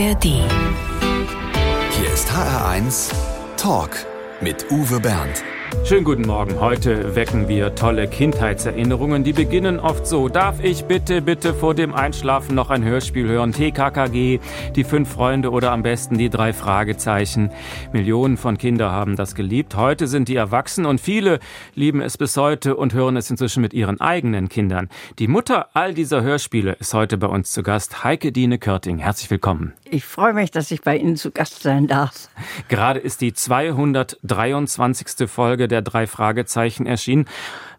ARD. Hier ist HR1 Talk mit Uwe Bernd. Schönen guten Morgen. Heute wecken wir tolle Kindheitserinnerungen. Die beginnen oft so. Darf ich bitte, bitte vor dem Einschlafen noch ein Hörspiel hören? TKKG, die fünf Freunde oder am besten die drei Fragezeichen. Millionen von Kindern haben das geliebt. Heute sind die erwachsen und viele lieben es bis heute und hören es inzwischen mit ihren eigenen Kindern. Die Mutter all dieser Hörspiele ist heute bei uns zu Gast. Heike Dine Körting. Herzlich willkommen. Ich freue mich, dass ich bei Ihnen zu Gast sein darf. Gerade ist die 223. Folge der drei Fragezeichen erschienen.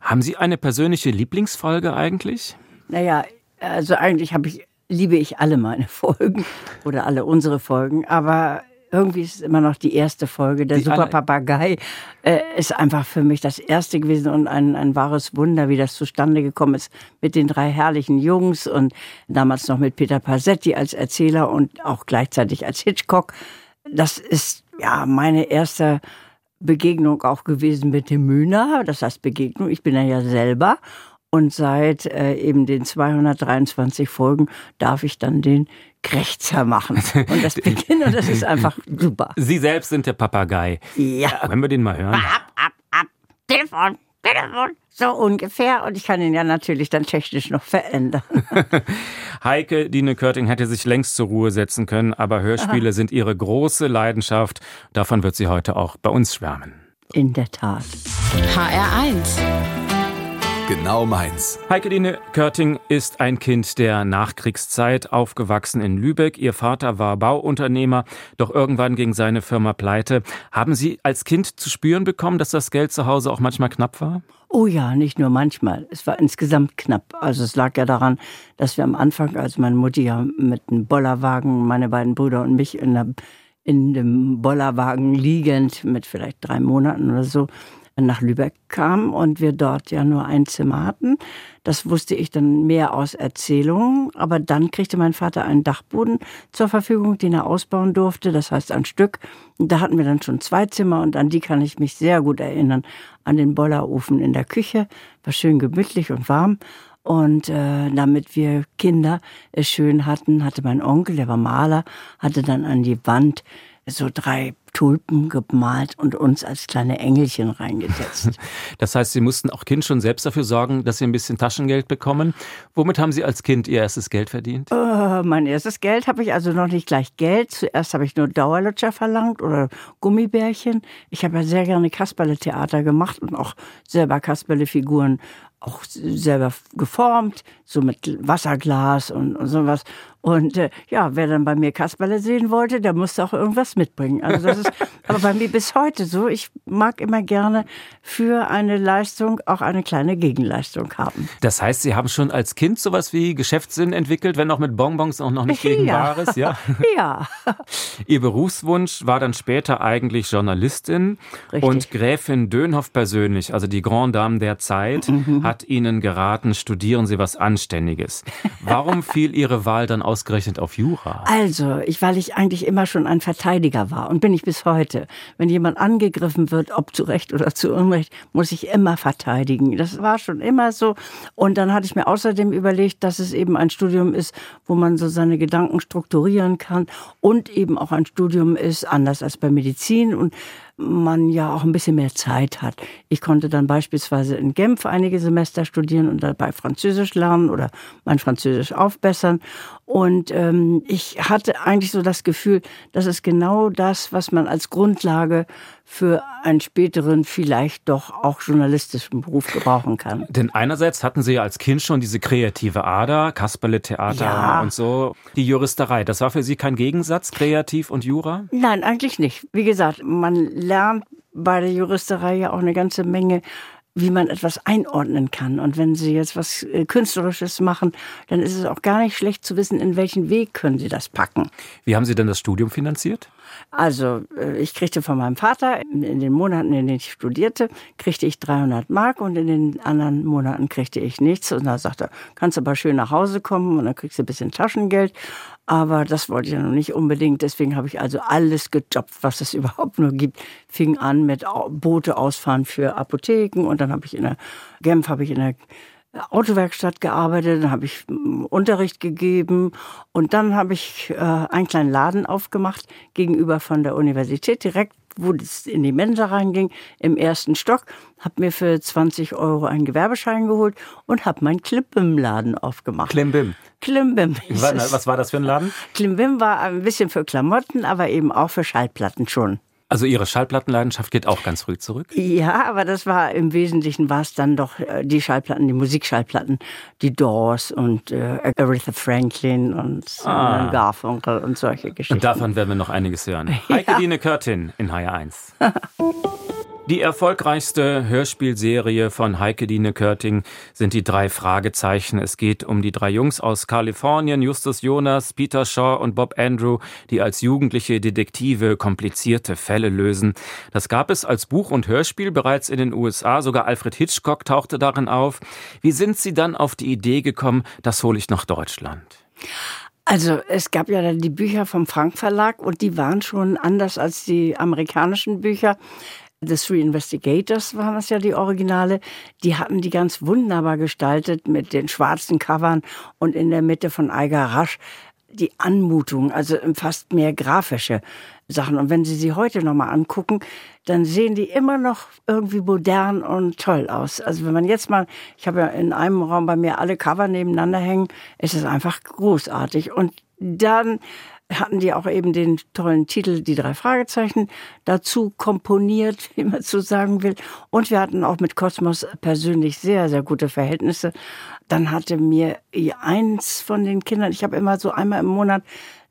Haben Sie eine persönliche Lieblingsfolge eigentlich? Naja, also eigentlich habe ich, liebe ich alle meine Folgen oder alle unsere Folgen, aber irgendwie ist es immer noch die erste Folge. Der Die Super Papagei äh, ist einfach für mich das erste gewesen und ein, ein wahres Wunder, wie das zustande gekommen ist mit den drei herrlichen Jungs und damals noch mit Peter Pasetti als Erzähler und auch gleichzeitig als Hitchcock. Das ist ja meine erste Begegnung auch gewesen mit dem Mühner. Das heißt Begegnung. Ich bin ja selber. Und seit äh, eben den 223 Folgen darf ich dann den Krächzer machen. Und das beginnt und das ist einfach super. Sie selbst sind der Papagei. Ja. Können wir den mal hören? Ab, ab, ab. Telefon, Telefon. So ungefähr. Und ich kann ihn ja natürlich dann technisch noch verändern. Heike Dine Körting hätte sich längst zur Ruhe setzen können, aber Hörspiele sind ihre große Leidenschaft. Davon wird sie heute auch bei uns schwärmen. In der Tat. HR1. Genau meins. Heike Dine Körting ist ein Kind der Nachkriegszeit, aufgewachsen in Lübeck. Ihr Vater war Bauunternehmer, doch irgendwann ging seine Firma pleite. Haben Sie als Kind zu spüren bekommen, dass das Geld zu Hause auch manchmal knapp war? Oh ja, nicht nur manchmal. Es war insgesamt knapp. Also es lag ja daran, dass wir am Anfang, als meine Mutti ja mit einem Bollerwagen, meine beiden Brüder und mich in, der, in dem Bollerwagen liegend mit vielleicht drei Monaten oder so nach Lübeck kamen und wir dort ja nur ein Zimmer hatten. Das wusste ich dann mehr aus Erzählungen. Aber dann kriegte mein Vater einen Dachboden zur Verfügung, den er ausbauen durfte. Das heißt ein Stück. Und da hatten wir dann schon zwei Zimmer und an die kann ich mich sehr gut erinnern. An den Bollerofen in der Küche. War schön gemütlich und warm. Und äh, damit wir Kinder es schön hatten, hatte mein Onkel, der war Maler, hatte dann an die Wand so drei Tulpen gemalt und uns als kleine Engelchen reingesetzt. Das heißt, Sie mussten auch Kind schon selbst dafür sorgen, dass Sie ein bisschen Taschengeld bekommen. Womit haben Sie als Kind Ihr erstes Geld verdient? Äh, mein erstes Geld habe ich also noch nicht gleich Geld. Zuerst habe ich nur Dauerlutscher verlangt oder Gummibärchen. Ich habe ja sehr gerne Kasperle-Theater gemacht und auch selber Kasperle-Figuren auch selber geformt, so mit Wasserglas und, und sowas. Und äh, ja, wer dann bei mir Kasperle sehen wollte, der musste auch irgendwas mitbringen. Also das ist aber bei mir bis heute so. Ich mag immer gerne für eine Leistung auch eine kleine Gegenleistung haben. Das heißt, Sie haben schon als Kind sowas wie Geschäftssinn entwickelt, wenn auch mit Bonbons auch noch nicht gegen Ja. Bares, ja? Ja. Ihr Berufswunsch war dann später eigentlich Journalistin Richtig. und Gräfin Dönhoff persönlich, also die Grand Dame der Zeit, Mhm. hat Ihnen geraten, studieren Sie was Anständiges. Warum fiel Ihre Wahl dann ausgerechnet auf Jura? Also, ich, weil ich eigentlich immer schon ein Verteidiger war und bin ich bis heute. Wenn jemand angegriffen wird, ob zu Recht oder zu Unrecht, muss ich immer verteidigen. Das war schon immer so. Und dann hatte ich mir außerdem überlegt, dass es eben ein Studium ist, wo man so seine Gedanken strukturieren kann und eben auch ein Studium ist, anders als bei Medizin und man ja auch ein bisschen mehr Zeit hat. Ich konnte dann beispielsweise in Genf einige Semester studieren und dabei Französisch lernen oder mein Französisch aufbessern. Und ähm, ich hatte eigentlich so das Gefühl, das ist genau das, was man als Grundlage für einen späteren, vielleicht doch auch journalistischen Beruf gebrauchen kann. Denn einerseits hatten Sie ja als Kind schon diese kreative Ader, Kasperle-Theater Ja. und so. Die Juristerei, das war für Sie kein Gegensatz, kreativ und Jura? Nein, eigentlich nicht. Wie gesagt, man lernt bei der Juristerei ja auch eine ganze Menge, wie man etwas einordnen kann. Und wenn Sie jetzt was äh, Künstlerisches machen, dann ist es auch gar nicht schlecht zu wissen, in welchen Weg können Sie das packen. Wie haben Sie denn das Studium finanziert? Also äh, ich kriegte von meinem Vater in den Monaten, in denen ich studierte, kriegte ich 300 Mark und in den anderen Monaten kriegte ich nichts. Und da sagte er, kannst aber schön nach Hause kommen und dann kriegst du ein bisschen Taschengeld. Aber das wollte ich ja noch nicht unbedingt. Deswegen habe ich also alles gejobbt, was es überhaupt nur gibt. Fing an mit Boote ausfahren für Apotheken und dann habe ich in der Genf habe ich in der Autowerkstatt gearbeitet, dann habe ich mm, Unterricht gegeben und dann habe ich äh, einen kleinen Laden aufgemacht gegenüber von der Universität, direkt wo es in die Mensa reinging, im ersten Stock, habe mir für 20 Euro einen Gewerbeschein geholt und habe meinen Klimbim-Laden aufgemacht. Klimbim. Klimbim. Was war das für ein Laden? Klimbim war ein bisschen für Klamotten, aber eben auch für Schallplatten schon. Also Ihre Schallplattenleidenschaft geht auch ganz früh zurück? Ja, aber das war im Wesentlichen war es dann doch äh, die Schallplatten, die Musikschallplatten, die Doors und äh, Aretha Franklin und ah. Garfunkel und solche Geschichten. Und davon werden wir noch einiges hören. Ja. Heike Dine Körtin in HR1. Die erfolgreichste Hörspielserie von Heike Dine Körting sind die drei Fragezeichen. Es geht um die drei Jungs aus Kalifornien, Justus Jonas, Peter Shaw und Bob Andrew, die als jugendliche Detektive komplizierte Fälle lösen. Das gab es als Buch und Hörspiel bereits in den USA. Sogar Alfred Hitchcock tauchte darin auf. Wie sind Sie dann auf die Idee gekommen, das hole ich nach Deutschland? Also es gab ja dann die Bücher vom Frank Verlag und die waren schon anders als die amerikanischen Bücher. The Three Investigators waren das ja die Originale. Die hatten die ganz wunderbar gestaltet mit den schwarzen Covern und in der Mitte von Eiger Rasch die Anmutung, also fast mehr grafische Sachen. Und wenn Sie sie heute nochmal angucken, dann sehen die immer noch irgendwie modern und toll aus. Also wenn man jetzt mal, ich habe ja in einem Raum bei mir alle Cover nebeneinander hängen, ist es einfach großartig. Und dann hatten die auch eben den tollen Titel Die drei Fragezeichen dazu komponiert, wie man so sagen will. Und wir hatten auch mit Kosmos persönlich sehr, sehr gute Verhältnisse. Dann hatte mir eins von den Kindern, ich habe immer so einmal im Monat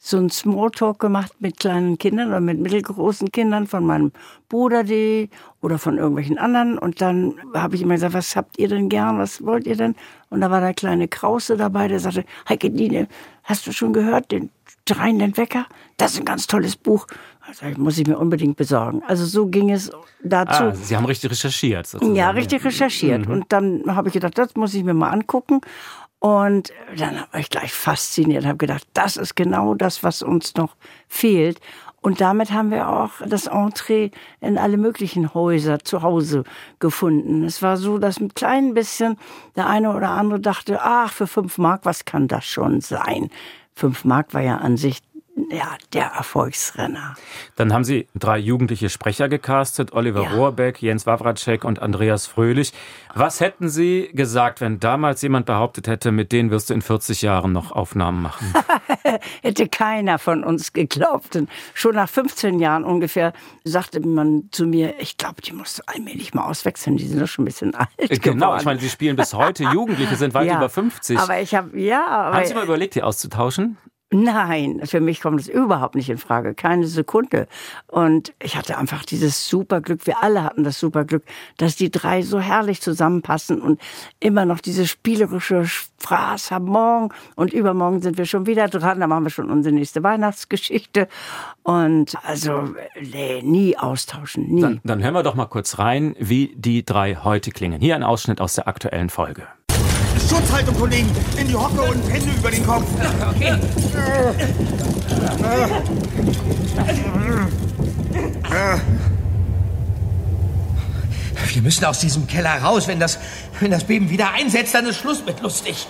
so ein Smalltalk gemacht mit kleinen Kindern oder mit mittelgroßen Kindern von meinem Bruder die oder von irgendwelchen anderen. Und dann habe ich immer gesagt, was habt ihr denn gern, was wollt ihr denn? Und da war der kleine Krause dabei, der sagte, Heike Dine, hast du schon gehört, den Dreien Wecker? Das ist ein ganz tolles Buch. Also muss ich mir unbedingt besorgen. Also so ging es dazu. Ah, Sie haben richtig recherchiert. Sozusagen. Ja, richtig recherchiert. Mhm. Und dann habe ich gedacht, das muss ich mir mal angucken. Und dann war ich gleich fasziniert, habe gedacht, das ist genau das, was uns noch fehlt. Und damit haben wir auch das Entree in alle möglichen Häuser zu Hause gefunden. Es war so, dass ein klein bisschen der eine oder andere dachte, ach, für fünf Mark, was kann das schon sein? Fünf Mark war ja an sich ja, der Erfolgsrenner. Dann haben Sie drei jugendliche Sprecher gecastet, Oliver ja. Rohrbeck, Jens Wawracek und Andreas Fröhlich. Was hätten Sie gesagt, wenn damals jemand behauptet hätte, mit denen wirst du in 40 Jahren noch Aufnahmen machen? hätte keiner von uns geglaubt. Und schon nach 15 Jahren ungefähr sagte man zu mir, ich glaube, die musst du allmählich mal auswechseln, die sind doch schon ein bisschen alt äh, Genau, geworden. ich meine, Sie spielen bis heute, Jugendliche sind weit ja, über 50. Aber ich habe, ja. Aber haben Sie mal überlegt, die auszutauschen? Nein, für mich kommt es überhaupt nicht in Frage, keine Sekunde. Und ich hatte einfach dieses Superglück, wir alle hatten das Superglück, dass die drei so herrlich zusammenpassen und immer noch diese spielerische Fraß haben. Morgen und übermorgen sind wir schon wieder dran, da machen wir schon unsere nächste Weihnachtsgeschichte. Und also, nee, nie austauschen, nie. Dann, dann hören wir doch mal kurz rein, wie die drei heute klingen. Hier ein Ausschnitt aus der aktuellen Folge. Schutzhaltung, Kollegen. In die Hocke und Hände über den Kopf. Okay. Wir müssen aus diesem Keller raus. Wenn das, wenn das Beben wieder einsetzt, dann ist Schluss mit lustig.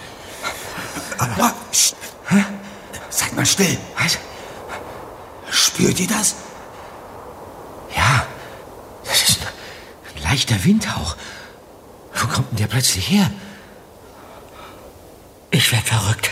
Aber, Seid mal still. Was? Spürt ihr das? Ja, das ist ein leichter Windhauch. Wo kommt denn der plötzlich her? Ich werde verrückt.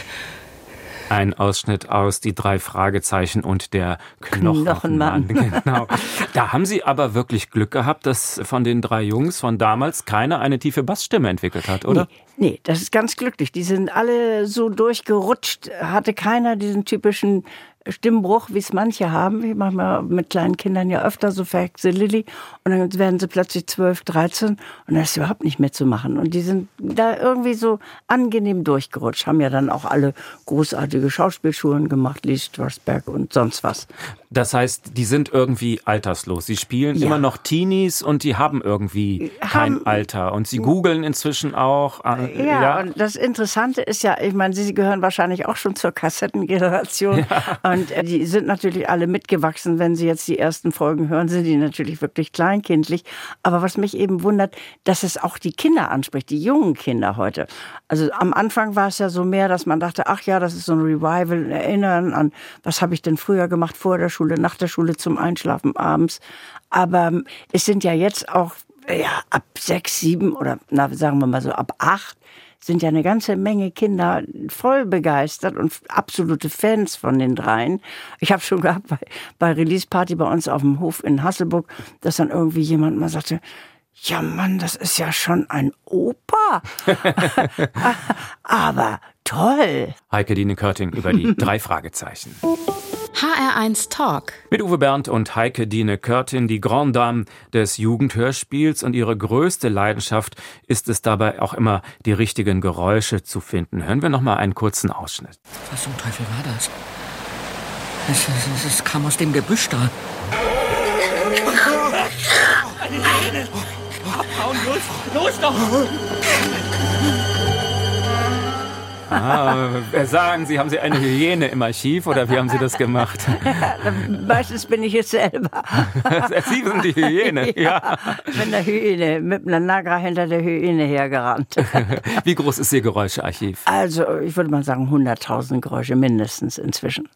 Ein Ausschnitt aus Die drei Fragezeichen und der Knochenmann. Knochenmann. Genau. Da haben Sie aber wirklich Glück gehabt, dass von den drei Jungs von damals keiner eine tiefe Bassstimme entwickelt hat, oder? Nee, nee, das ist ganz glücklich. Die sind alle so durchgerutscht. Hatte keiner diesen typischen Stimmbruch, wie es manche haben. Ich mache mal mit kleinen Kindern ja öfter so verhexe Lilly und dann werden sie plötzlich 12, 13 und das ist überhaupt nicht mehr zu machen. Und die sind da irgendwie so angenehm durchgerutscht, haben ja dann auch alle großartige Schauspielschulen gemacht, Lee Strasberg und sonst was. Das heißt, die sind irgendwie alterslos. Sie spielen ja. immer noch Teenies und die haben irgendwie kein haben, Alter. Und sie googeln inzwischen auch. Äh, ja, ja, und das Interessante ist ja, ich meine, sie gehören wahrscheinlich auch schon zur Kassettengeneration. Ja. Und äh, die sind natürlich alle mitgewachsen. Wenn Sie jetzt die ersten Folgen hören, sind die natürlich wirklich kleinkindlich. Aber was mich eben wundert, dass es auch die Kinder anspricht, die jungen Kinder heute. Also am Anfang war es ja so mehr, dass man dachte, ach ja, das ist so ein Revival, erinnern an, was habe ich denn früher gemacht, vor der Schule, nach der Schule, zum Einschlafen abends. Aber ähm, es sind ja jetzt auch ja, ab sechs, sieben oder na, sagen wir mal so ab acht sind ja eine ganze Menge Kinder voll begeistert und absolute Fans von den dreien. Ich habe schon gehabt bei, bei Release Party bei uns auf dem Hof in Hasselburg, dass dann irgendwie jemand mal sagte, ja Mann, das ist ja schon ein Opa. Aber toll. Heike Dine Körting über die drei Fragezeichen. HR1 Talk. Mit Uwe Bernd und Heike Dine Körtin, die Grand Dame des Jugendhörspiels und ihre größte Leidenschaft ist es dabei auch immer, die richtigen Geräusche zu finden. Hören wir noch mal einen kurzen Ausschnitt. Was zum Teufel war das? Es, es, es kam aus dem Gebüsch da. Eine! Abhauen, los! Los doch! Ah, sagen Sie, haben Sie eine Hyäne im Archiv oder wie haben Sie das gemacht? Meistens bin ich es selber. Sie sind die Hyäne, ja. Mit einer Hyäne, mit einer Nagra hinter der Hyäne hergerannt. Wie groß ist Ihr Geräuschearchiv? Also, ich würde mal sagen 100.000 Geräusche mindestens inzwischen.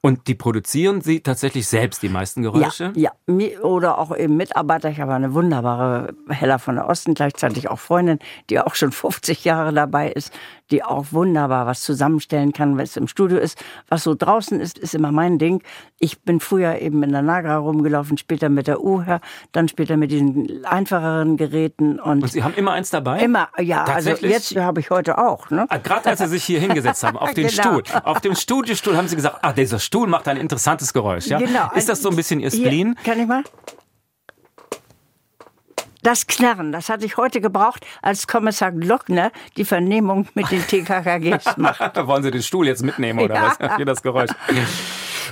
Und die produzieren Sie tatsächlich selbst, die meisten Geräusche? Ja, ja. oder auch eben Mitarbeiter. Ich habe eine wunderbare Hella von der Osten, gleichzeitig auch Freundin, die auch schon 50 Jahre dabei ist die auch wunderbar was zusammenstellen kann, was im Studio ist. Was so draußen ist, ist immer mein Ding. Ich bin früher eben in der Nagra rumgelaufen, später mit der UHR, dann später mit diesen einfacheren Geräten. Und, und Sie haben immer eins dabei? Immer, ja. Also jetzt habe ich heute auch. Ne? Ah, Gerade als Sie sich hier hingesetzt haben, auf den genau. Stuhl. Auf dem Studiostuhl haben Sie gesagt, ah, dieser Stuhl macht ein interessantes Geräusch. Ja? Genau. Ist das so ein bisschen Ihr Spleen? Hier, kann ich mal? Das Knarren, das hatte ich heute gebraucht, als Kommissar Glockner die Vernehmung mit den TKKGs macht. Wollen Sie den Stuhl jetzt mitnehmen oder ja. was? Hier das Geräusch.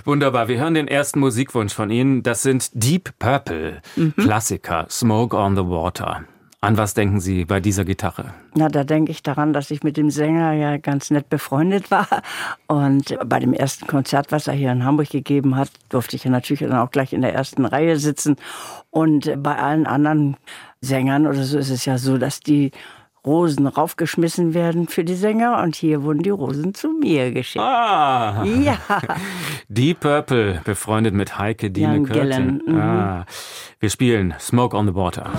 Wunderbar. Wir hören den ersten Musikwunsch von Ihnen. Das sind Deep Purple, mhm. Klassiker, Smoke on the Water. An was denken Sie bei dieser Gitarre? Na, da denke ich daran, dass ich mit dem Sänger ja ganz nett befreundet war. Und bei dem ersten Konzert, was er hier in Hamburg gegeben hat, durfte ich ja natürlich dann auch gleich in der ersten Reihe sitzen. Und bei allen anderen Sängern oder so ist es ja so, dass die Rosen raufgeschmissen werden für die Sänger und hier wurden die Rosen zu mir geschickt. Ah! Ja. Deep Purple, befreundet mit Heike Dine Curtin. Mhm. Ah. Wir spielen Smoke on the Water.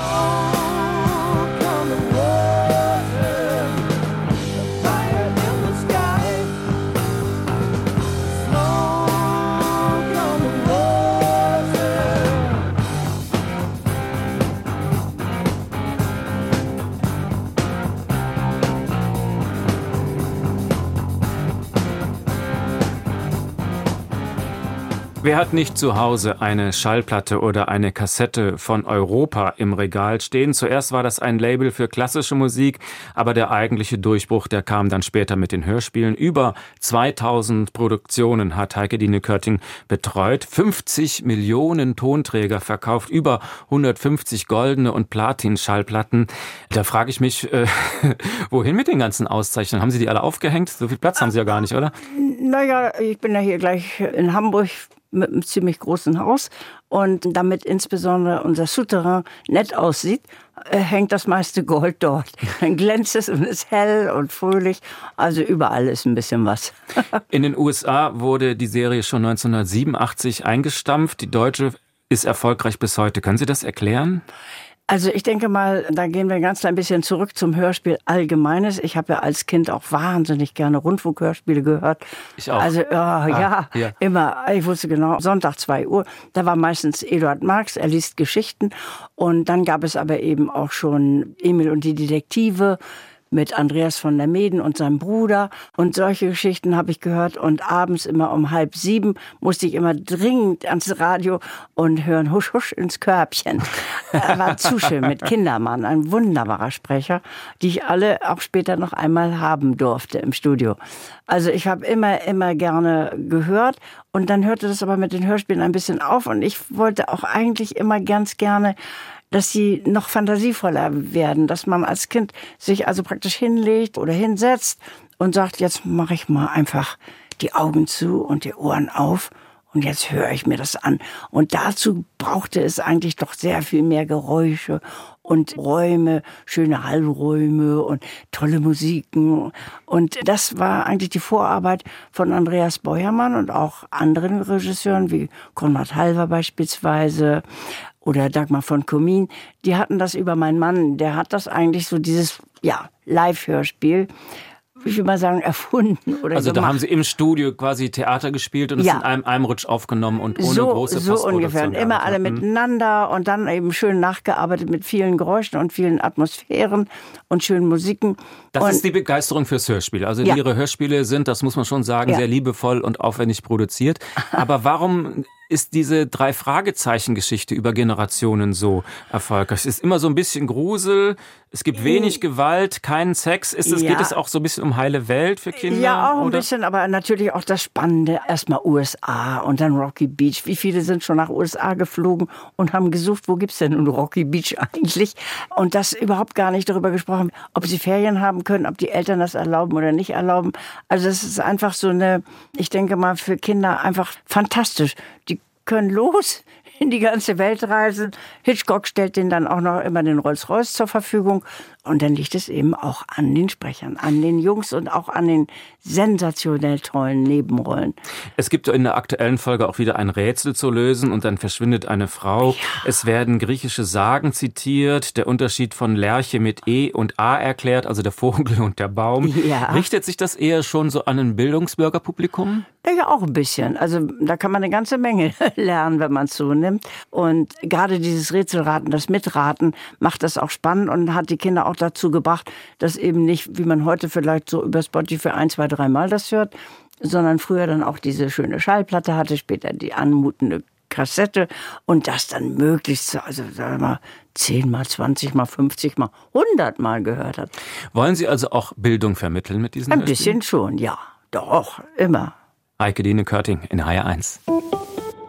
Wer hat nicht zu Hause eine Schallplatte oder eine Kassette von Europa im Regal stehen? Zuerst war das ein Label für klassische Musik, aber der eigentliche Durchbruch, der kam dann später mit den Hörspielen. Über 2000 Produktionen hat Heike Dine Körting betreut, 50 Millionen Tonträger verkauft, über 150 goldene und Platin-Schallplatten. Da frage ich mich, äh, wohin mit den ganzen Auszeichnungen? Haben Sie die alle aufgehängt? So viel Platz haben Sie ja gar nicht, oder? Naja, ich bin ja hier gleich in Hamburg mit einem ziemlich großen Haus und damit insbesondere unser Souterrain nett aussieht, äh, hängt das meiste Gold dort. Dann glänzt es und ist hell und fröhlich. Also überall ist ein bisschen was. In den USA wurde die Serie schon 1987 eingestampft. Die deutsche ist erfolgreich bis heute. Können Sie das erklären? Also ich denke mal, da gehen wir ganz klein bisschen zurück zum Hörspiel Allgemeines. Ich habe ja als Kind auch wahnsinnig gerne Rundfunkhörspiele gehört. Ich auch. Also oh, ah, ja, ja, immer. Ich wusste genau, Sonntag 2 Uhr. Da war meistens Eduard Marx, er liest Geschichten. Und dann gab es aber eben auch schon Emil und die Detektive mit Andreas von der Meden und seinem Bruder. Und solche Geschichten habe ich gehört. Und abends immer um halb sieben musste ich immer dringend ans Radio und hören Husch, Husch ins Körbchen. Er war zu schön mit Kindermann, ein wunderbarer Sprecher, die ich alle auch später noch einmal haben durfte im Studio. Also ich habe immer, immer gerne gehört. Und dann hörte das aber mit den Hörspielen ein bisschen auf. Und ich wollte auch eigentlich immer ganz gerne dass sie noch fantasievoller werden, dass man als Kind sich also praktisch hinlegt oder hinsetzt und sagt, jetzt mache ich mal einfach die Augen zu und die Ohren auf und jetzt höre ich mir das an. Und dazu brauchte es eigentlich doch sehr viel mehr Geräusche und Räume, schöne Hallräume und tolle Musiken. Und das war eigentlich die Vorarbeit von Andreas Beuermann und auch anderen Regisseuren wie Konrad Halver beispielsweise oder Dagmar von Komin. Die hatten das über meinen Mann. Der hat das eigentlich so dieses, ja, Live-Hörspiel ich will mal sagen, erfunden oder Also gemacht. da haben Sie im Studio quasi Theater gespielt und es Ja. in einem, einem Rutsch aufgenommen und ohne so, große so ungefähr. Und immer alle gearbeitet. Hm. miteinander und dann eben schön nachgearbeitet mit vielen Geräuschen und vielen Atmosphären und schönen Musiken. Das und ist die Begeisterung fürs Hörspiel. Also Ja. Ihre Hörspiele sind, das muss man schon sagen, Ja. sehr liebevoll und aufwendig produziert. Aber warum ist diese drei Fragezeichen Geschichte über Generationen so erfolgreich? Es ist immer so ein bisschen Grusel, es gibt wenig Gewalt, keinen Sex. Ist es, Ja. geht es auch so ein bisschen um heile Welt für Kinder? ja, auch ein oder? bisschen, aber natürlich auch das Spannende. Erstmal USA und dann Rocky Beach. Wie viele sind schon nach USA geflogen und haben gesucht, wo gibt's denn nun Rocky Beach eigentlich? Und das überhaupt gar nicht darüber gesprochen, ob sie Ferien haben können, ob die Eltern das erlauben oder nicht erlauben. Also das ist einfach so eine, ich denke mal, für Kinder einfach fantastisch. Die können los in die ganze Welt reisen. Hitchcock stellt denen dann auch noch immer den Rolls-Royce zur Verfügung. Und dann liegt es eben auch an den Sprechern, an den Jungs und auch an den sensationell tollen Nebenrollen. Es gibt in der aktuellen Folge auch wieder ein Rätsel zu lösen und dann verschwindet eine Frau. Es werden griechische Sagen zitiert, der Unterschied von Lerche mit E und A erklärt, also der Vogel und der Baum. Ja. Richtet sich das eher schon so an ein Bildungsbürgerpublikum? Ja, auch ein bisschen. Also da kann man eine ganze Menge lernen, wenn man es so nimmt. Und gerade dieses Rätselraten, das Mitraten, macht das auch spannend und hat die Kinder auch dazu gebracht, dass eben nicht, wie man heute vielleicht so über Spotify ein, zwei, dreimal das hört, sondern früher dann auch diese schöne Schallplatte hatte, später die anmutende Kassette und das dann möglichst, also sagen wir mal, 10 mal, 20 mal, 50 mal, 100 mal gehört hat. Wollen Sie also auch Bildung vermitteln mit diesen Ein Hörspielen? bisschen schon, ja. Doch, immer. Heike Dine Körting in HR1.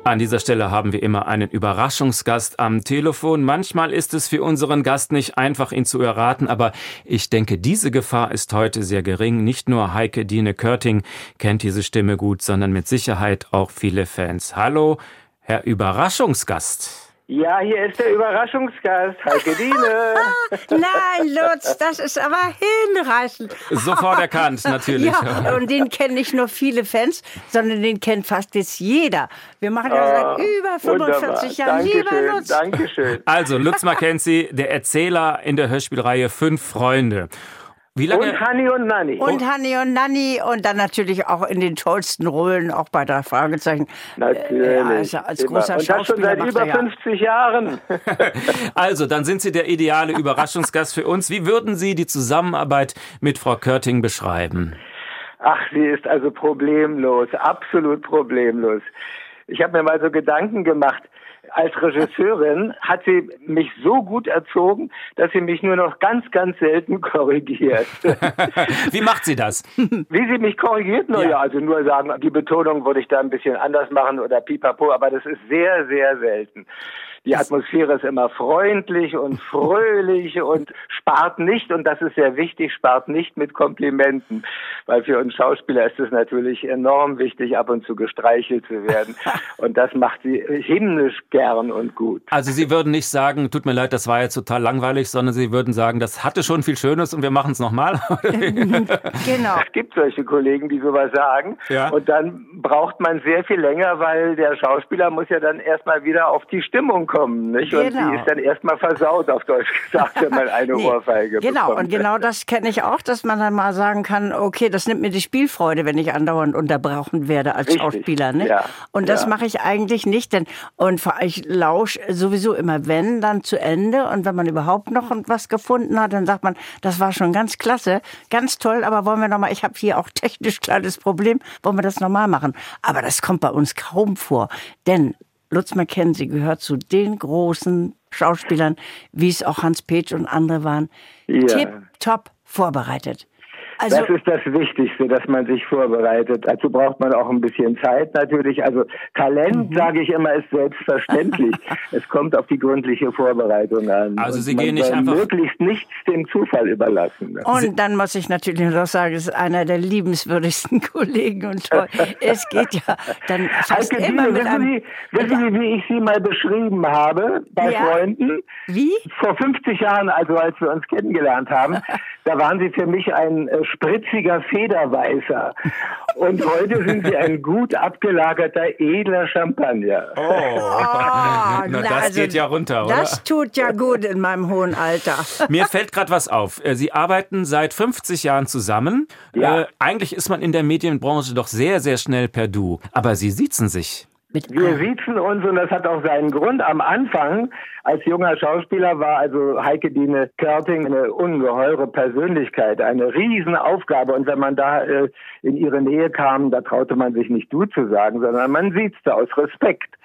An dieser Stelle haben wir immer einen Überraschungsgast am Telefon. Manchmal ist es für unseren Gast nicht einfach, ihn zu erraten, aber ich denke, diese Gefahr ist heute sehr gering. Nicht nur Heike Dine Körting kennt diese Stimme gut, sondern mit Sicherheit auch viele Fans. Hallo, Herr Überraschungsgast. Ja, hier ist der Überraschungsgast, Heike Diene. Nein, Lutz, das ist aber hinreißend. Sofort erkannt, natürlich. Ja, und den kennen nicht nur viele Fans, sondern den kennt fast jetzt jeder. Wir machen ja seit über 45 Jahren. Lieber Ah, Lutz. Dankeschön. Also, Lutz Mackenzie, der Erzähler in der Hörspielreihe Fünf Freunde. Wie lange? Und Hanni und Nanni. Und Hanni und Nanni und dann natürlich auch in den tollsten Rollen, auch bei drei Fragezeichen. Natürlich. Ja, also als Immer. großer und das schon Schauspieler seit über er ja. 50 Jahren. Also, dann sind Sie der ideale Überraschungsgast für uns. Wie würden Sie die Zusammenarbeit mit Frau Körting beschreiben? Ach, sie ist also problemlos, absolut problemlos. Ich habe mir mal so Gedanken gemacht. Als Regisseurin hat sie mich so gut erzogen, dass sie mich nur noch ganz, ganz selten korrigiert. Wie macht sie das? Wie sie mich korrigiert? Na Ja. ja, also nur sagen, die Betonung würde ich da ein bisschen anders machen oder pipapo, aber das ist sehr, sehr selten. Die Atmosphäre ist immer freundlich und fröhlich und spart nicht, und das ist sehr wichtig, spart nicht mit Komplimenten, weil für uns Schauspieler ist es natürlich enorm wichtig, ab und zu gestreichelt zu werden. Und das macht sie himmlisch gern und gut. Also, Sie würden nicht sagen, tut mir leid, das war jetzt total langweilig, sondern Sie würden sagen, das hatte schon viel Schönes und wir machen es nochmal. Genau. Es gibt solche Kollegen, die sowas sagen. Ja. Und dann braucht man sehr viel länger, weil der Schauspieler muss ja dann erstmal wieder auf die Stimmung kommen, nicht? Und Genau. die ist dann erstmal versaut, auf Deutsch gesagt, wenn man eine Nee, Ohrfeige Genau, bekommt. und genau das kenne ich auch, dass man dann mal sagen kann, okay, das nimmt mir die Spielfreude, wenn ich andauernd unterbrochen werde als Richtig, Schauspieler. Ne? ja, Und das ja. mache ich eigentlich nicht, denn und ich lausche sowieso immer, wenn, dann zu Ende. Und wenn man überhaupt noch was gefunden hat, dann sagt man, das war schon ganz klasse, ganz toll, aber wollen wir nochmal, ich habe hier auch technisch kleines Problem, wollen wir das nochmal machen? Aber das kommt bei uns kaum vor, denn Lutz Mackenzie gehört zu den großen Schauspielern, wie es auch Hans Petsch und andere waren, Ja. tipptopp vorbereitet. Also, das ist das Wichtigste, dass man sich vorbereitet. Dazu braucht man auch ein bisschen Zeit natürlich. Also Talent, mhm. sage ich immer, ist selbstverständlich. es kommt auf die gründliche Vorbereitung an. Also Sie gehen nicht einfach möglichst nichts dem Zufall überlassen. Und dann muss ich natürlich noch sagen, es ist einer der liebenswürdigsten Kollegen und toll. es geht ja dann fast Heike, immer mit wissen einem... Sie, wissen Sie, wie ich Sie mal beschrieben habe bei ja? Freunden? Wie? Vor 50 Jahren, also als wir uns kennengelernt haben, da waren Sie für mich ein äh, spritziger Federweißer. Und heute sind sie ein gut abgelagerter, edler Champagner. Oh, oh na, das also, geht ja runter, oder? Das tut ja gut in meinem hohen Alter. Mir fällt gerade was auf. Äh, sie arbeiten seit 50 Jahren zusammen. Ja. Äh, eigentlich ist man in der Medienbranche doch sehr, sehr schnell per Du. Aber Sie siezen sich. Wir siezen uns und das hat auch seinen Grund. Am Anfang, als junger Schauspieler, war also Heike Dine Körting eine ungeheure Persönlichkeit, eine Riesenaufgabe. Und wenn man da äh, in ihre Nähe kam, da traute man sich nicht du zu sagen, sondern man siezte aus Respekt.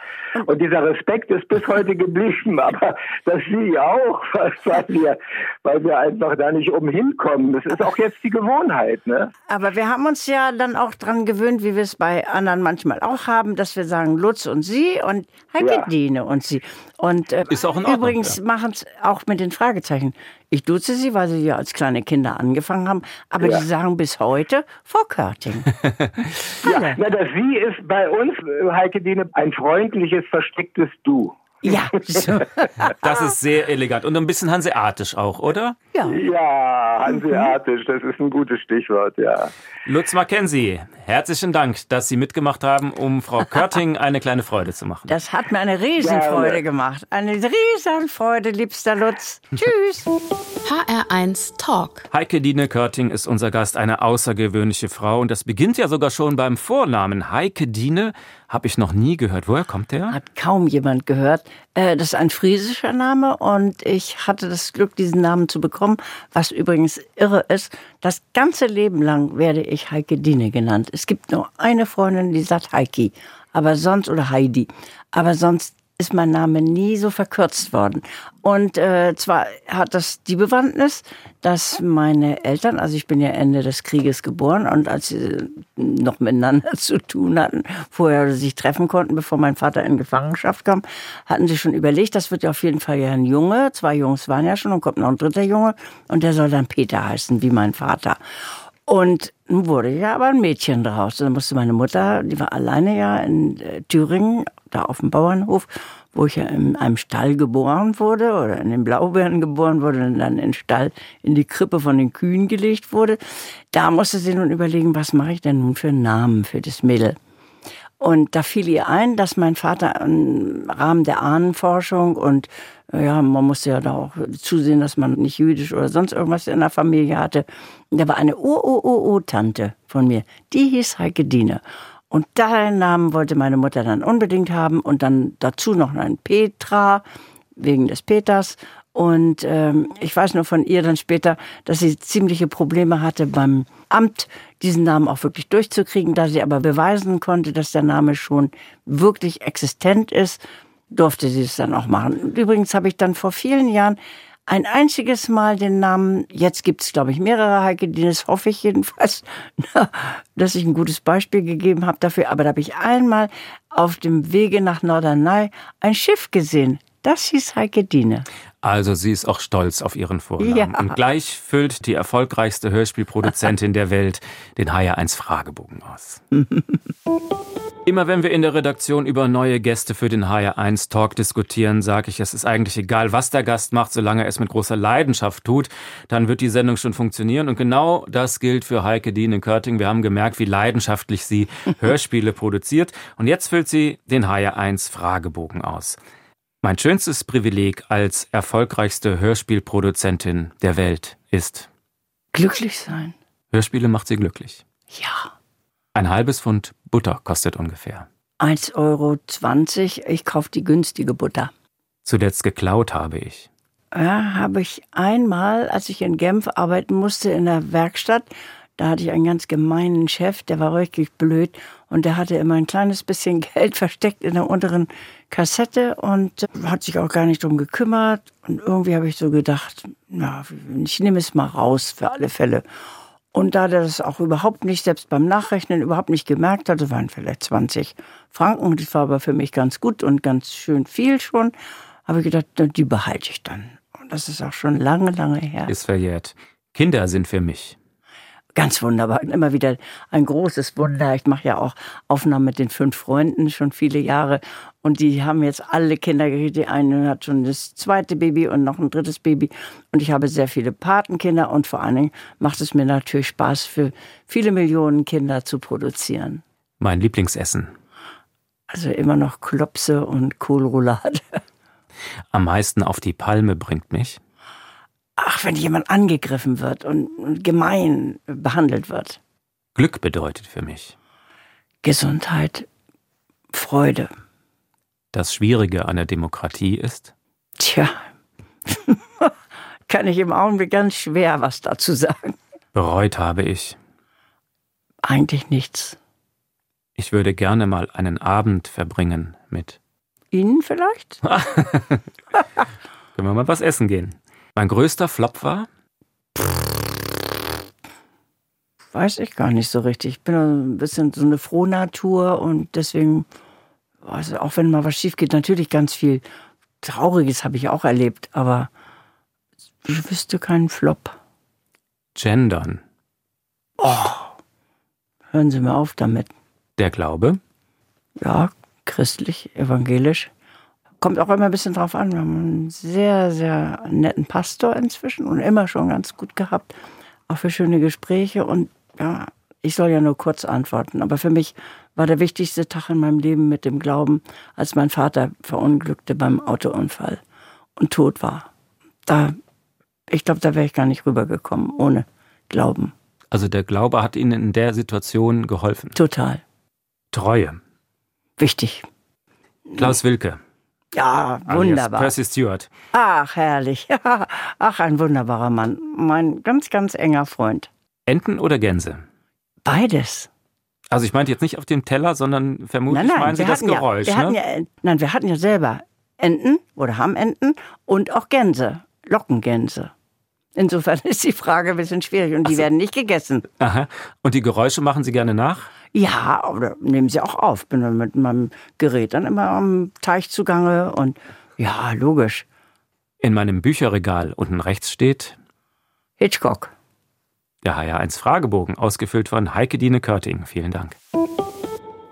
Und dieser Respekt ist bis heute geblieben, aber das Sie auch, weil wir, weil wir einfach da nicht umhin kommen. Das ist auch jetzt die Gewohnheit. Ne? Aber wir haben uns ja dann auch dran gewöhnt, wie wir es bei anderen manchmal auch haben, dass wir sagen Lutz und Sie und Heike ja. Dine und Sie. Und äh, ist auch in Ordnung, übrigens ja. machen es auch mit den Fragezeichen. Ich duze sie, weil sie ja als kleine Kinder angefangen haben, aber ja. die sagen bis heute Frau Körting. ja, na, das Sie ist bei uns, Heike Dine, ein freundliches, verstecktes Du. Ja. das ist sehr elegant und ein bisschen hanseatisch auch, oder? Ja. Ja, hanseatisch, das ist ein gutes Stichwort, ja. Lutz Mackenzie, herzlichen Dank, dass Sie mitgemacht haben, um Frau Körting eine kleine Freude zu machen. Das hat mir eine Riesenfreude ja, gemacht. Eine Riesenfreude, liebster Lutz. Tschüss. HR1 Talk. Heike Dine Körting ist unser Gast, eine außergewöhnliche Frau. Und das beginnt ja sogar schon beim Vornamen. Heike Dine habe ich noch nie gehört. Woher kommt der? Hat kaum jemand gehört. Äh, das ist ein friesischer Name und ich hatte das Glück, diesen Namen zu bekommen, was übrigens irre ist. Das ganze Leben lang werde ich Heike Dine genannt. Es gibt nur eine Freundin, die sagt Heiki, aber sonst oder Heidi. Aber sonst ist mein Name nie so verkürzt worden. Und äh, zwar hat das die Bewandtnis, dass meine Eltern, also ich bin ja Ende des Krieges geboren und als sie noch miteinander zu tun hatten, vorher sich treffen konnten, bevor mein Vater in Gefangenschaft kam, hatten sie schon überlegt, das wird ja auf jeden Fall ja ein Junge. Zwei Jungs waren ja schon und kommt noch ein dritter Junge und der soll dann Peter heißen, wie mein Vater. Und nun wurde ja aber ein Mädchen draus. Dann musste meine Mutter, die war alleine ja in äh, Thüringen, da auf dem Bauernhof, wo ich ja in einem Stall geboren wurde oder in den Blaubeeren geboren wurde und dann in den Stall in die Krippe von den Kühen gelegt wurde. Da musste sie nun überlegen, was mache ich denn nun für einen Namen für das Mädel. Und da fiel ihr ein, dass mein Vater im Rahmen der Ahnenforschung und ja, man musste ja da auch zusehen, dass man nicht jüdisch oder sonst irgendwas in der Familie hatte. Da war eine Ur-Ur-Ur-Tante von mir, die hieß Heike Diener. Und den Namen wollte meine Mutter dann unbedingt haben und dann dazu noch ein Petra, wegen des Peters. Und ähm, ich weiß nur von ihr dann später, dass sie ziemliche Probleme hatte beim Amt, diesen Namen auch wirklich durchzukriegen. Da sie aber beweisen konnte, dass der Name schon wirklich existent ist, durfte sie es dann auch machen. Übrigens habe ich dann vor vielen Jahren ein einziges Mal den Namen, jetzt gibt es glaube ich mehrere Heike Dines, hoffe ich jedenfalls, dass ich ein gutes Beispiel gegeben habe dafür, aber da habe ich einmal auf dem Wege nach Norderney ein Schiff gesehen. Das hieß Heike Dine. Also sie ist auch stolz auf ihren Vornamen. Ja. Und gleich füllt die erfolgreichste Hörspielproduzentin der Welt den HR1 Fragebogen aus. Immer wenn wir in der Redaktion über neue Gäste für den HR1 Talk diskutieren, sage ich, es ist eigentlich egal, was der Gast macht, solange er es mit großer Leidenschaft tut, dann wird die Sendung schon funktionieren. Und genau das gilt für Heike Dien in Körting. Wir haben gemerkt, wie leidenschaftlich sie Hörspiele produziert. Und jetzt füllt sie den HR1 Fragebogen aus. Mein schönstes Privileg als erfolgreichste Hörspielproduzentin der Welt ist glücklich sein. Hörspiele macht sie glücklich. Ja. Ein halbes Pfund Butter kostet ungefähr. 1,20 Euro. Ich kaufe die günstige Butter. Zuletzt geklaut habe ich. Ja, habe ich einmal, als ich in Genf arbeiten musste in der Werkstatt, da hatte ich einen ganz gemeinen Chef, der war richtig blöd und der hatte immer ein kleines bisschen Geld versteckt in der unteren Kassette und hat sich auch gar nicht drum gekümmert. Und irgendwie habe ich so gedacht, na, ich nehme es mal raus für alle Fälle. Und da der das auch überhaupt nicht, selbst beim Nachrechnen überhaupt nicht gemerkt hat, das waren vielleicht 20 Franken, das war aber für mich ganz gut und ganz schön viel schon, habe ich gedacht, die behalte ich dann. Und das ist auch schon lange, lange her. Ist verjährt. Kinder sind für mich Ganz wunderbar. Immer wieder ein großes Wunder. Ich mache ja auch Aufnahmen mit den fünf Freunden schon viele Jahre. Und die haben jetzt alle Kinder gekriegt. Die eine hat schon das zweite Baby und noch ein drittes Baby. Und ich habe sehr viele Patenkinder. Und vor allen Dingen macht es mir natürlich Spaß, für viele Millionen Kinder zu produzieren. Mein Lieblingsessen. Also immer noch Klopse und Kohlroulade. Am meisten auf die Palme bringt mich ach, wenn jemand angegriffen wird und gemein behandelt wird. Glück bedeutet für mich. Gesundheit, Freude. Das Schwierige an der Demokratie ist? Tja, kann ich im Augenblick ganz schwer was dazu sagen. Bereut habe ich. Eigentlich nichts. Ich würde gerne mal einen Abend verbringen mit. Ihnen vielleicht? Können wir mal was essen gehen? Mein größter Flop war? Weiß ich gar nicht so richtig. Ich bin ein bisschen so eine Frohnatur und deswegen, also auch wenn mal was schief geht, natürlich ganz viel Trauriges habe ich auch erlebt, aber ich wüsste keinen Flop. Gendern. Oh, hören Sie mir auf damit. Der Glaube? Ja, christlich, evangelisch. Kommt auch immer ein bisschen drauf an. Wir haben einen sehr, sehr netten Pastor inzwischen und immer schon ganz gut gehabt. Auch für schöne Gespräche. Und ja, ich soll ja nur kurz antworten. Aber für mich war der wichtigste Tag in meinem Leben mit dem Glauben, als mein Vater verunglückte beim Autounfall und tot war. Da, ich glaube, da wäre ich gar nicht rübergekommen ohne Glauben. Also der Glaube hat Ihnen in der Situation geholfen? Total. Treue. Wichtig. Klaus Wilke. Ja, wunderbar. Percy Stewart. Ach, herrlich. Ach, ein wunderbarer Mann. Mein ganz, ganz enger Freund. Enten oder Gänse? Beides. Also ich meinte jetzt nicht auf dem Teller, sondern vermutlich nein, nein, meinen Sie das Geräusch. Ja, wir ne? ja, nein, wir hatten ja selber Enten oder haben Enten und auch Gänse, Lockengänse. Insofern ist die Frage ein bisschen schwierig und die so. werden nicht gegessen. Aha. Und die Geräusche machen Sie gerne nach? Ja, oder nehmen sie auch auf. Bin dann mit meinem Gerät dann immer am Teich zugange und ja, logisch. In meinem Bücherregal unten rechts steht Hitchcock. Der HR1 Fragebogen, ausgefüllt von Heike Dine Körting. Vielen Dank.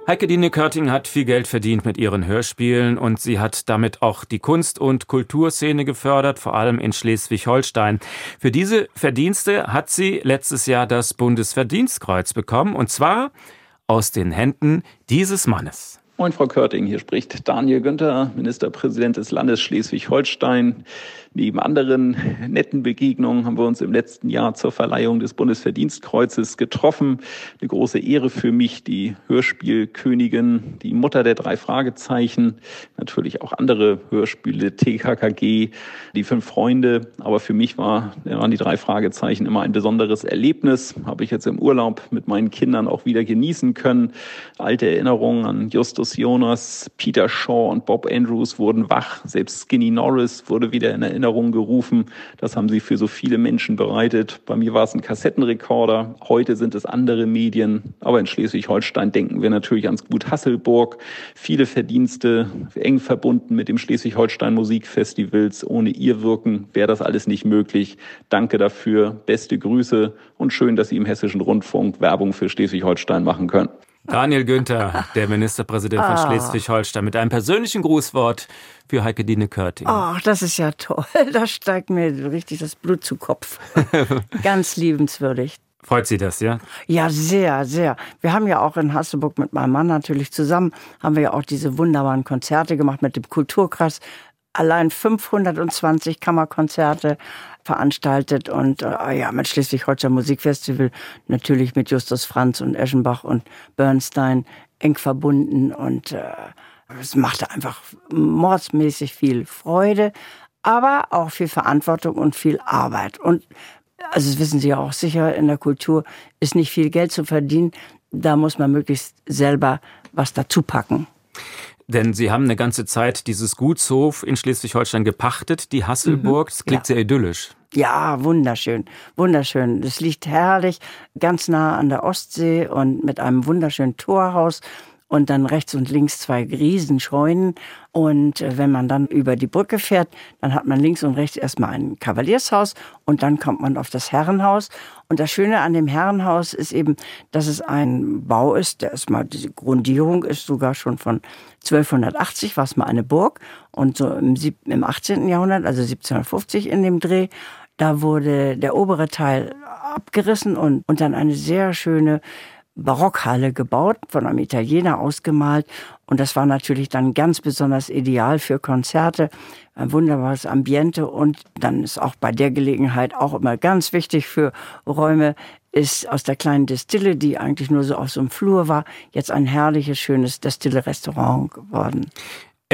Heike Dine Körting hat viel Geld verdient mit ihren Hörspielen und sie hat damit auch die Kunst- und Kulturszene gefördert, vor allem in Schleswig-Holstein. Für diese Verdienste hat sie letztes Jahr das Bundesverdienstkreuz bekommen und zwar aus den Händen dieses Mannes. Moin, Frau Körting, hier spricht Daniel Günther, Ministerpräsident des Landes Schleswig-Holstein. Neben anderen netten Begegnungen haben wir uns im letzten Jahr zur Verleihung des Bundesverdienstkreuzes getroffen. Eine große Ehre für mich, die Hörspielkönigin, die Mutter der drei Fragezeichen, natürlich auch andere Hörspiele, TKKG, die fünf Freunde. Aber für mich war, waren die drei Fragezeichen immer ein besonderes Erlebnis. Habe ich jetzt im Urlaub mit meinen Kindern auch wieder genießen können. Alte Erinnerungen an Justus Jonas, Peter Shaw und Bob Andrews wurden wach. Selbst Skinny Norris wurde wieder in Erinnerung Erinnerung gerufen. Das haben sie für so viele Menschen bereitet. Bei mir war es ein Kassettenrekorder. Heute sind es andere Medien. Aber in Schleswig-Holstein denken wir natürlich ans Gut Hasselburg. Viele Verdienste, eng verbunden mit dem Schleswig-Holstein Musikfestivals. Ohne ihr Wirken wäre das alles nicht möglich. Danke dafür. Beste Grüße und schön, dass Sie im Hessischen Rundfunk Werbung für Schleswig-Holstein machen können. Daniel Günther, der Ministerpräsident von ah. Schleswig-Holstein, mit einem persönlichen Grußwort für Heike Dine Körting. Ach, das ist ja toll. Da steigt mir richtig das Blut zu Kopf. Ganz liebenswürdig. Freut Sie das, ja? Ja, sehr, sehr. Wir haben ja auch in Hasselburg mit meinem Mann natürlich zusammen, haben wir ja auch diese wunderbaren Konzerte gemacht mit dem Kulturkreis. Allein 520 Kammerkonzerte veranstaltet und äh, ja, mit Schleswig-Holstein Musikfestival natürlich mit Justus Franz und Eschenbach und Bernstein eng verbunden und äh, es machte einfach mordsmäßig viel Freude, aber auch viel Verantwortung und viel Arbeit. Und also das wissen Sie ja auch sicher, in der Kultur ist nicht viel Geld zu verdienen. Da muss man möglichst selber was dazu packen. Denn Sie haben eine ganze Zeit dieses Gutshof in Schleswig-Holstein gepachtet, die Hasselburg. Das klingt ja. sehr idyllisch. Ja, wunderschön, wunderschön. Das liegt herrlich, ganz nah an der Ostsee und mit einem wunderschönen Torhaus und dann rechts und links zwei Riesenscheunen. Und äh, wenn man dann über die Brücke fährt, dann hat man links und rechts erstmal ein Kavaliershaus und dann kommt man auf das Herrenhaus. Und das Schöne an dem Herrenhaus ist eben, dass es ein Bau ist, der erstmal, diese Grundierung ist sogar schon von 1280, war es mal eine Burg. Und so im, im 18. Jahrhundert, also 1750 in dem Dreh, da wurde der obere Teil abgerissen und, und dann eine sehr schöne Barockhalle gebaut, von einem Italiener ausgemalt. Und das war natürlich dann ganz besonders ideal für Konzerte. Ein wunderbares Ambiente. Und dann ist auch bei der Gelegenheit auch immer ganz wichtig für Räume, ist aus der kleinen Destille, die eigentlich nur so auf so einem Flur war, jetzt ein herrliches, schönes Destille-Restaurant geworden.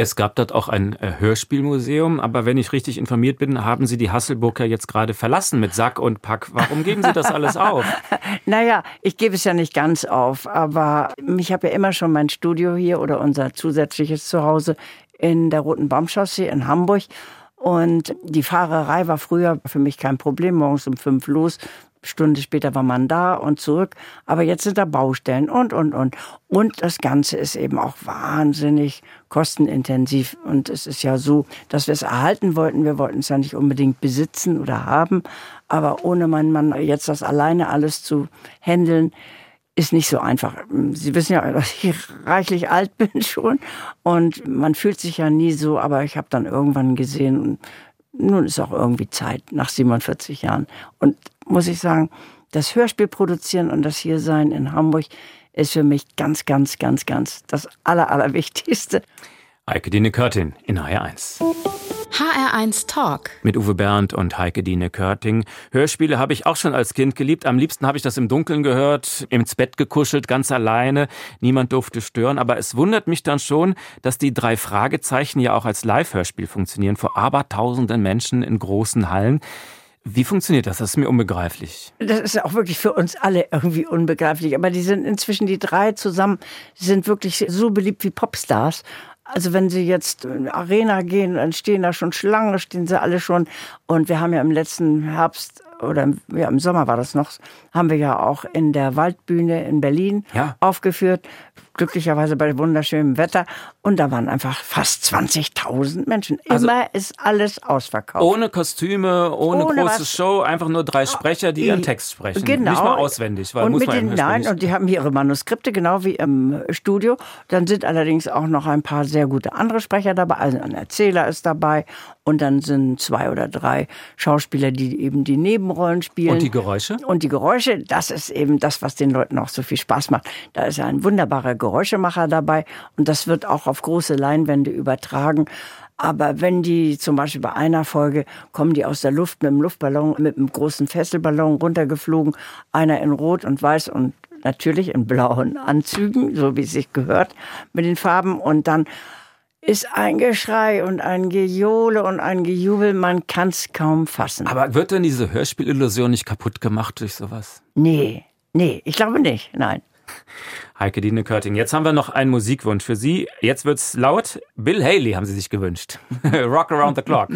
Es gab dort auch ein äh, Hörspielmuseum, aber wenn ich richtig informiert bin, haben Sie die Hasselburger jetzt gerade verlassen mit Sack und Pack. Warum geben Sie das alles auf? naja, ich gebe es ja nicht ganz auf, aber ich habe ja immer schon mein Studio hier oder unser zusätzliches Zuhause in der Roten Baumchaussee in Hamburg. Und die Fahrerei war früher für mich kein Problem, morgens um fünf los, Stunde später war man da und zurück. Aber jetzt sind da Baustellen und, und, und. Und das Ganze ist eben auch wahnsinnig kostenintensiv. Und es ist ja so, dass wir es erhalten wollten. Wir wollten es ja nicht unbedingt besitzen oder haben. Aber ohne meinen Mann jetzt das alleine alles zu handeln, ist nicht so einfach. Sie wissen ja, dass ich reichlich alt bin schon. Und man fühlt sich ja nie so. Aber ich habe dann irgendwann gesehen, nun ist auch irgendwie Zeit nach 47 Jahren. Und muss ich sagen, das Hörspiel produzieren und das hier sein in Hamburg ist für mich ganz, ganz, ganz, ganz das Aller, Allerwichtigste. Heike Dine Körting in HR1. HR1 Talk. Mit Uwe Bernd und Heike Dine Körting. Hörspiele habe ich auch schon als Kind geliebt. Am liebsten habe ich das im Dunkeln gehört, ins Bett gekuschelt, ganz alleine. Niemand durfte stören. Aber es wundert mich dann schon, dass die drei Fragezeichen ja auch als Live-Hörspiel funktionieren, vor abertausenden Menschen in großen Hallen. Wie funktioniert das? Das ist mir unbegreiflich. Das ist auch wirklich für uns alle irgendwie unbegreiflich. Aber die sind inzwischen die drei zusammen, die sind wirklich so beliebt wie Popstars. Also wenn Sie jetzt in die Arena gehen, dann stehen da schon Schlangen, stehen sie alle schon. Und wir haben ja im letzten Herbst oder ja, im Sommer war das noch, haben wir ja auch in der Waldbühne in Berlin ja. aufgeführt glücklicherweise bei wunderschönem Wetter. Und da waren einfach fast 20.000 Menschen. Immer also, ist alles ausverkauft. Ohne Kostüme, ohne, ohne große was. Show, einfach nur drei Sprecher, die ihren Text sprechen. Genau. Nicht mal auswendig, weil und muss mit man den, Nein, und die haben ihre Manuskripte, genau wie im Studio. Dann sind allerdings auch noch ein paar sehr gute andere Sprecher dabei. Also ein Erzähler ist dabei. Und dann sind zwei oder drei Schauspieler, die eben die Nebenrollen spielen. Und die Geräusche? Und die Geräusche, das ist eben das, was den Leuten auch so viel Spaß macht. Da ist ein wunderbarer Geräusch Geräuschemacher dabei und das wird auch auf große Leinwände übertragen. Aber wenn die zum Beispiel bei einer Folge kommen die aus der Luft mit einem Luftballon, mit einem großen Fesselballon runtergeflogen, einer in Rot und Weiß und natürlich in blauen Anzügen, so wie es sich gehört, mit den Farben und dann ist ein Geschrei und ein Gejohle und ein Gejubel, man kann es kaum fassen. Aber wird denn diese Hörspielillusion nicht kaputt gemacht durch sowas? Nee, nee, ich glaube nicht, nein. Heike Dine Körting. Jetzt haben wir noch einen Musikwunsch für Sie. Jetzt wird's laut. Bill Haley haben Sie sich gewünscht. Rock Around the Clock.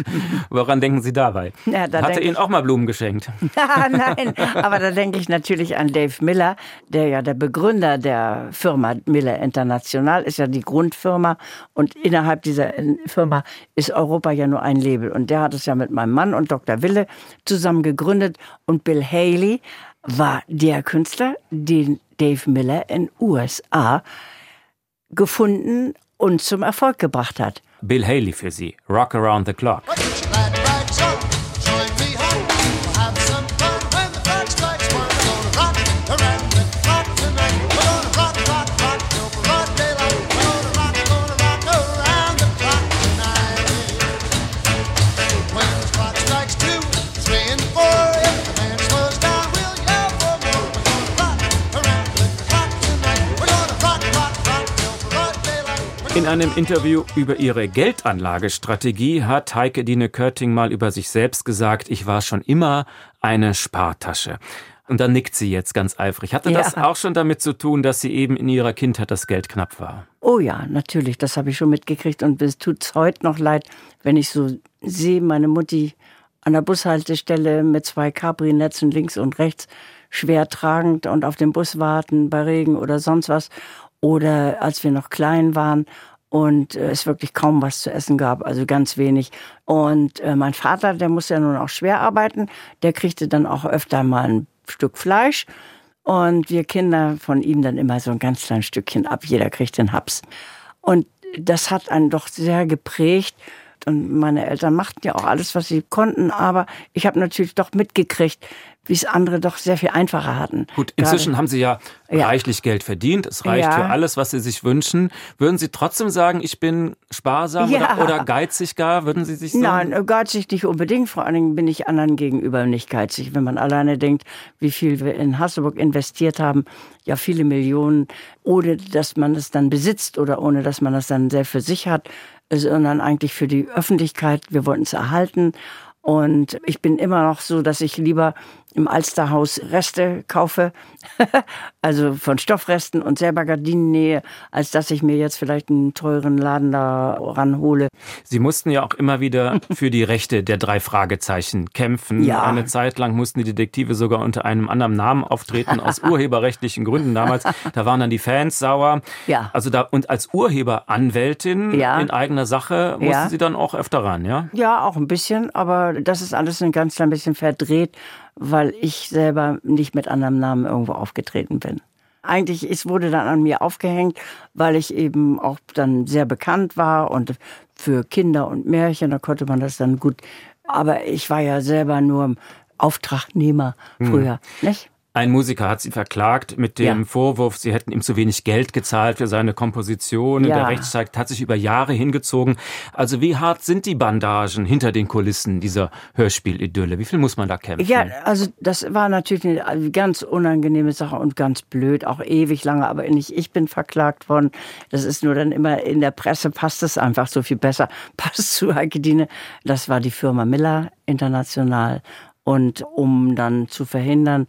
Woran denken Sie dabei? Ja, da Hat er Ihnen auch mal Blumen geschenkt? Nein, aber da denke ich natürlich an Dave Miller, der ja der Begründer der Firma Miller International ist ja die Grundfirma und innerhalb dieser Firma ist Europa ja nur ein Label und der hat es ja mit meinem Mann und Dr. Wille zusammen gegründet und Bill Haley war der Künstler, den Dave Miller in USA gefunden und zum Erfolg gebracht hat. Bill Haley für Sie, Rock Around the Clock. In einem Interview über ihre Geldanlagestrategie hat Heike Dine Körting mal über sich selbst gesagt, ich war schon immer eine Spartasche. Und da nickt sie jetzt ganz eifrig. Hatte ja. das auch schon damit zu tun, dass sie eben in ihrer Kindheit das Geld knapp war? Oh ja, natürlich. Das habe ich schon mitgekriegt. Und es tut heute noch leid, wenn ich so sehe, meine Mutti an der Bushaltestelle mit zwei Capri-Netzen links und rechts schwer tragend und auf den Bus warten bei Regen oder sonst was. Oder als wir noch klein waren und äh, es wirklich kaum was zu essen gab, also ganz wenig. Und äh, mein Vater, der muss ja nun auch schwer arbeiten, der kriegte dann auch öfter mal ein Stück Fleisch. Und wir Kinder von ihm dann immer so ein ganz kleines Stückchen ab. Jeder kriegt den Haps. Und das hat einen doch sehr geprägt. Und meine Eltern machten ja auch alles, was sie konnten. Aber ich habe natürlich doch mitgekriegt, wie es andere doch sehr viel einfacher hatten. Gut, inzwischen Gerade. haben Sie ja, ja, reichlich Geld verdient. Es reicht ja. für alles, was Sie sich wünschen. Würden Sie trotzdem sagen, ich bin sparsam ja. oder, oder, geizig gar? Würden Sie sich sagen? Nein, geizig nicht unbedingt. Vor allen Dingen bin ich anderen gegenüber nicht geizig. Wenn man alleine denkt, wie viel wir in Hasselburg investiert haben, ja viele Millionen, ohne dass man es dann besitzt oder ohne dass man es dann sehr für sich hat, sondern eigentlich für die Öffentlichkeit. Wir wollten es erhalten. Und ich bin immer noch so, dass ich lieber im Alsterhaus Reste kaufe, also von Stoffresten und selber Gardinen nähe, als dass ich mir jetzt vielleicht einen teuren Laden da ranhole. Sie mussten ja auch immer wieder für die Rechte der drei Fragezeichen kämpfen. Ja. Eine Zeit lang mussten die Detektive sogar unter einem anderen Namen auftreten, aus urheberrechtlichen Gründen damals. Da waren dann die Fans sauer. Ja. Also da, und als Urheberanwältin ja. in eigener Sache mussten ja. Sie dann auch öfter ran, ja? Ja, auch ein bisschen, aber das ist alles ein ganz klein bisschen verdreht weil ich selber nicht mit anderem Namen irgendwo aufgetreten bin. Eigentlich, es wurde dann an mir aufgehängt, weil ich eben auch dann sehr bekannt war und für Kinder und Märchen, da konnte man das dann gut. Aber ich war ja selber nur Auftragnehmer hm. früher, hm. nicht? Ein Musiker hat sie verklagt mit dem ja. Vorwurf, sie hätten ihm zu wenig Geld gezahlt für seine Kompositionen. Ja. Der Rechtsstreit hat sich über Jahre hingezogen. Also wie hart sind die Bandagen hinter den Kulissen dieser Hörspielidylle? Wie viel muss man da kämpfen? Ja, also das war natürlich eine ganz unangenehme Sache und ganz blöd, auch ewig lange, aber nicht ich bin verklagt worden. Das ist nur dann immer in der Presse passt es einfach so viel besser. Passt zu Heike. Das war die Firma Miller International. Und um dann zu verhindern,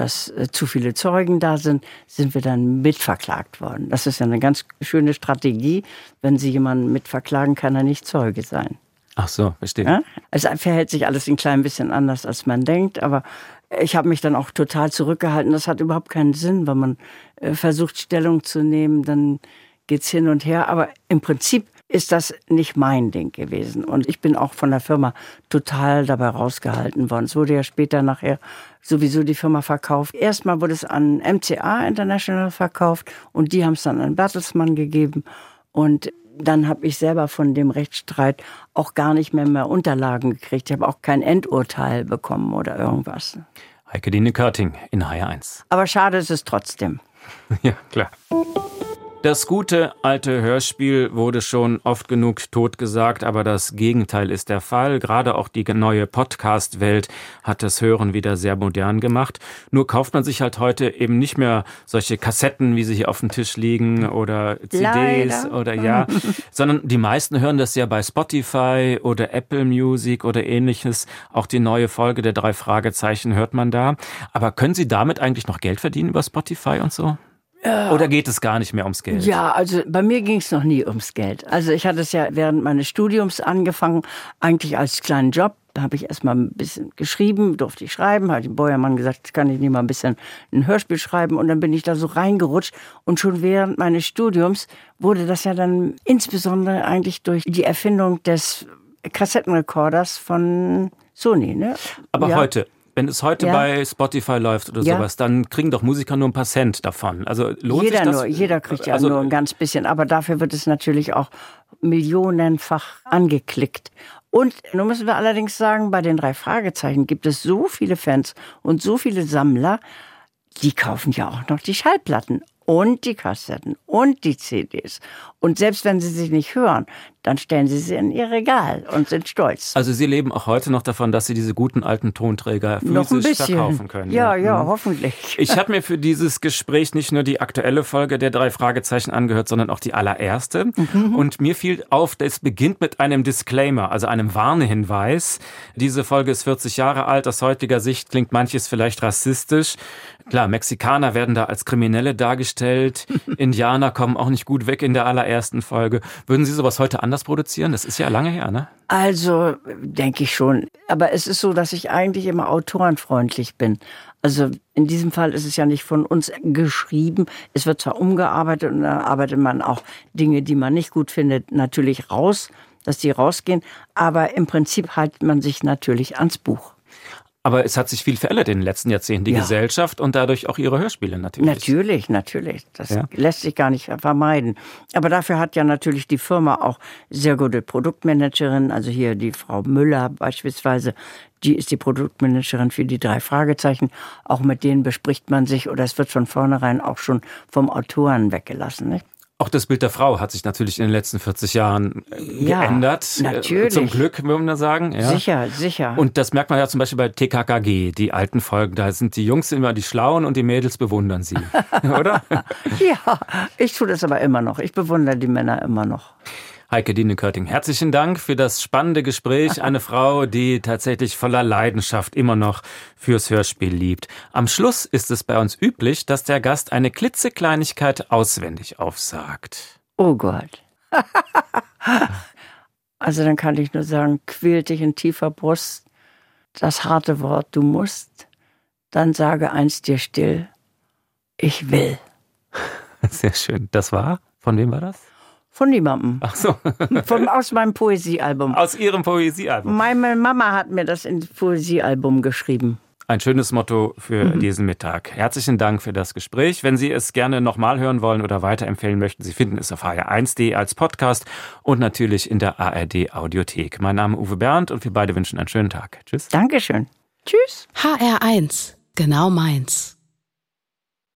dass äh, zu viele Zeugen da sind, sind wir dann mitverklagt worden. Das ist ja eine ganz schöne Strategie. Wenn Sie jemanden mitverklagen, kann er nicht Zeuge sein. Ach so, verstehe. Ja? Es verhält sich alles ein klein bisschen anders, als man denkt, aber ich habe mich dann auch total zurückgehalten. Das hat überhaupt keinen Sinn, wenn man äh, versucht, Stellung zu nehmen, dann geht's hin und her. Aber im Prinzip ist das nicht mein Ding gewesen. Und ich bin auch von der Firma total dabei rausgehalten worden. Es wurde ja später nachher sowieso die Firma verkauft. Erstmal wurde es an MCA International verkauft und die haben es dann an Bertelsmann gegeben. Und dann habe ich selber von dem Rechtsstreit auch gar nicht mehr mehr Unterlagen gekriegt. Ich habe auch kein Endurteil bekommen oder irgendwas. Heike Dine Körting in HR1. Aber schade ist es trotzdem. ja, klar. Das gute alte Hörspiel wurde schon oft genug totgesagt, aber das Gegenteil ist der Fall. Gerade auch die neue Podcast-Welt hat das Hören wieder sehr modern gemacht. Nur kauft man sich halt heute eben nicht mehr solche Kassetten, wie sie hier auf dem Tisch liegen oder CDs Leider. oder ja, sondern die meisten hören das ja bei Spotify oder Apple Music oder ähnliches. Auch die neue Folge der drei Fragezeichen hört man da. Aber können Sie damit eigentlich noch Geld verdienen über Spotify und so? Oder geht es gar nicht mehr ums Geld? Ja, also bei mir ging es noch nie ums Geld. Also ich hatte es ja während meines Studiums angefangen, eigentlich als kleinen Job. Da habe ich erstmal ein bisschen geschrieben, durfte ich schreiben, hat die Bäuermann gesagt, kann ich nicht mal ein bisschen ein Hörspiel schreiben und dann bin ich da so reingerutscht und schon während meines Studiums wurde das ja dann insbesondere eigentlich durch die Erfindung des Kassettenrekorders von Sony. Ne? Aber ja. heute, wenn es heute ja. bei Spotify läuft oder ja. sowas, dann kriegen doch Musiker nur ein paar Cent davon. Also lohnt jeder sich das? Nur, jeder kriegt ja also, nur ein ganz bisschen, aber dafür wird es natürlich auch millionenfach angeklickt. Und nun müssen wir allerdings sagen, bei den drei Fragezeichen gibt es so viele Fans und so viele Sammler, die kaufen ja auch noch die Schallplatten und die Kassetten und die CDs. Und selbst wenn sie sich nicht hören, dann stellen sie sie in ihr Regal und sind stolz. Also Sie leben auch heute noch davon, dass Sie diese guten alten Tonträger physisch verkaufen können. Ja, ja, ja mhm. hoffentlich. Ich habe mir für dieses Gespräch nicht nur die aktuelle Folge der drei Fragezeichen angehört, sondern auch die allererste. Mhm. Und mir fiel auf, es beginnt mit einem Disclaimer, also einem Warnhinweis. Diese Folge ist 40 Jahre alt. Aus heutiger Sicht klingt manches vielleicht rassistisch. Klar, Mexikaner werden da als Kriminelle dargestellt. Indianer kommen auch nicht gut weg in der allerersten Folge. Würden Sie sowas heute anders produzieren? Das ist ja lange her, ne? Also, denke ich schon. Aber es ist so, dass ich eigentlich immer autorenfreundlich bin. Also in diesem Fall ist es ja nicht von uns geschrieben. Es wird zwar umgearbeitet und da arbeitet man auch Dinge, die man nicht gut findet, natürlich raus, dass die rausgehen. Aber im Prinzip hält man sich natürlich ans Buch. Aber es hat sich viel verändert in den letzten Jahrzehnten, die ja. Gesellschaft und dadurch auch ihre Hörspiele natürlich. Natürlich, natürlich. Das ja. lässt sich gar nicht vermeiden. Aber dafür hat ja natürlich die Firma auch sehr gute Produktmanagerin, also hier die Frau Müller beispielsweise, die ist die Produktmanagerin für die drei Fragezeichen. Auch mit denen bespricht man sich oder es wird von vornherein auch schon vom Autoren weggelassen. Nicht? Auch das Bild der Frau hat sich natürlich in den letzten 40 Jahren äh, ja, geändert. Äh, natürlich. Zum Glück, würde man sagen. Ja. Sicher, sicher. Und das merkt man ja zum Beispiel bei TKKG, die alten Folgen. Da sind die Jungs immer die Schlauen und die Mädels bewundern sie. Oder? ja, ich tue das aber immer noch. Ich bewundere die Männer immer noch. Heike Diene-Körting, herzlichen Dank für das spannende Gespräch. Eine Frau, die tatsächlich voller Leidenschaft immer noch fürs Hörspiel liebt. Am Schluss ist es bei uns üblich, dass der Gast eine klitzekleinigkeit auswendig aufsagt. Oh Gott. also dann kann ich nur sagen, quält dich in tiefer Brust das harte Wort, du musst. Dann sage eins dir still, ich will. Sehr schön. Das war? Von wem war das? Von niemandem. Ach so. Von, aus meinem Poesiealbum. Aus Ihrem Poesiealbum. Meine Mama hat mir das ins Poesiealbum geschrieben. Ein schönes Motto für mhm. diesen Mittag. Herzlichen Dank für das Gespräch. Wenn Sie es gerne nochmal hören wollen oder weiterempfehlen möchten, Sie finden es auf hr1.de als Podcast und natürlich in der ARD Audiothek. Mein Name ist Uwe Bernd und wir beide wünschen einen schönen Tag. Tschüss. Dankeschön. Tschüss. HR1. Genau meins.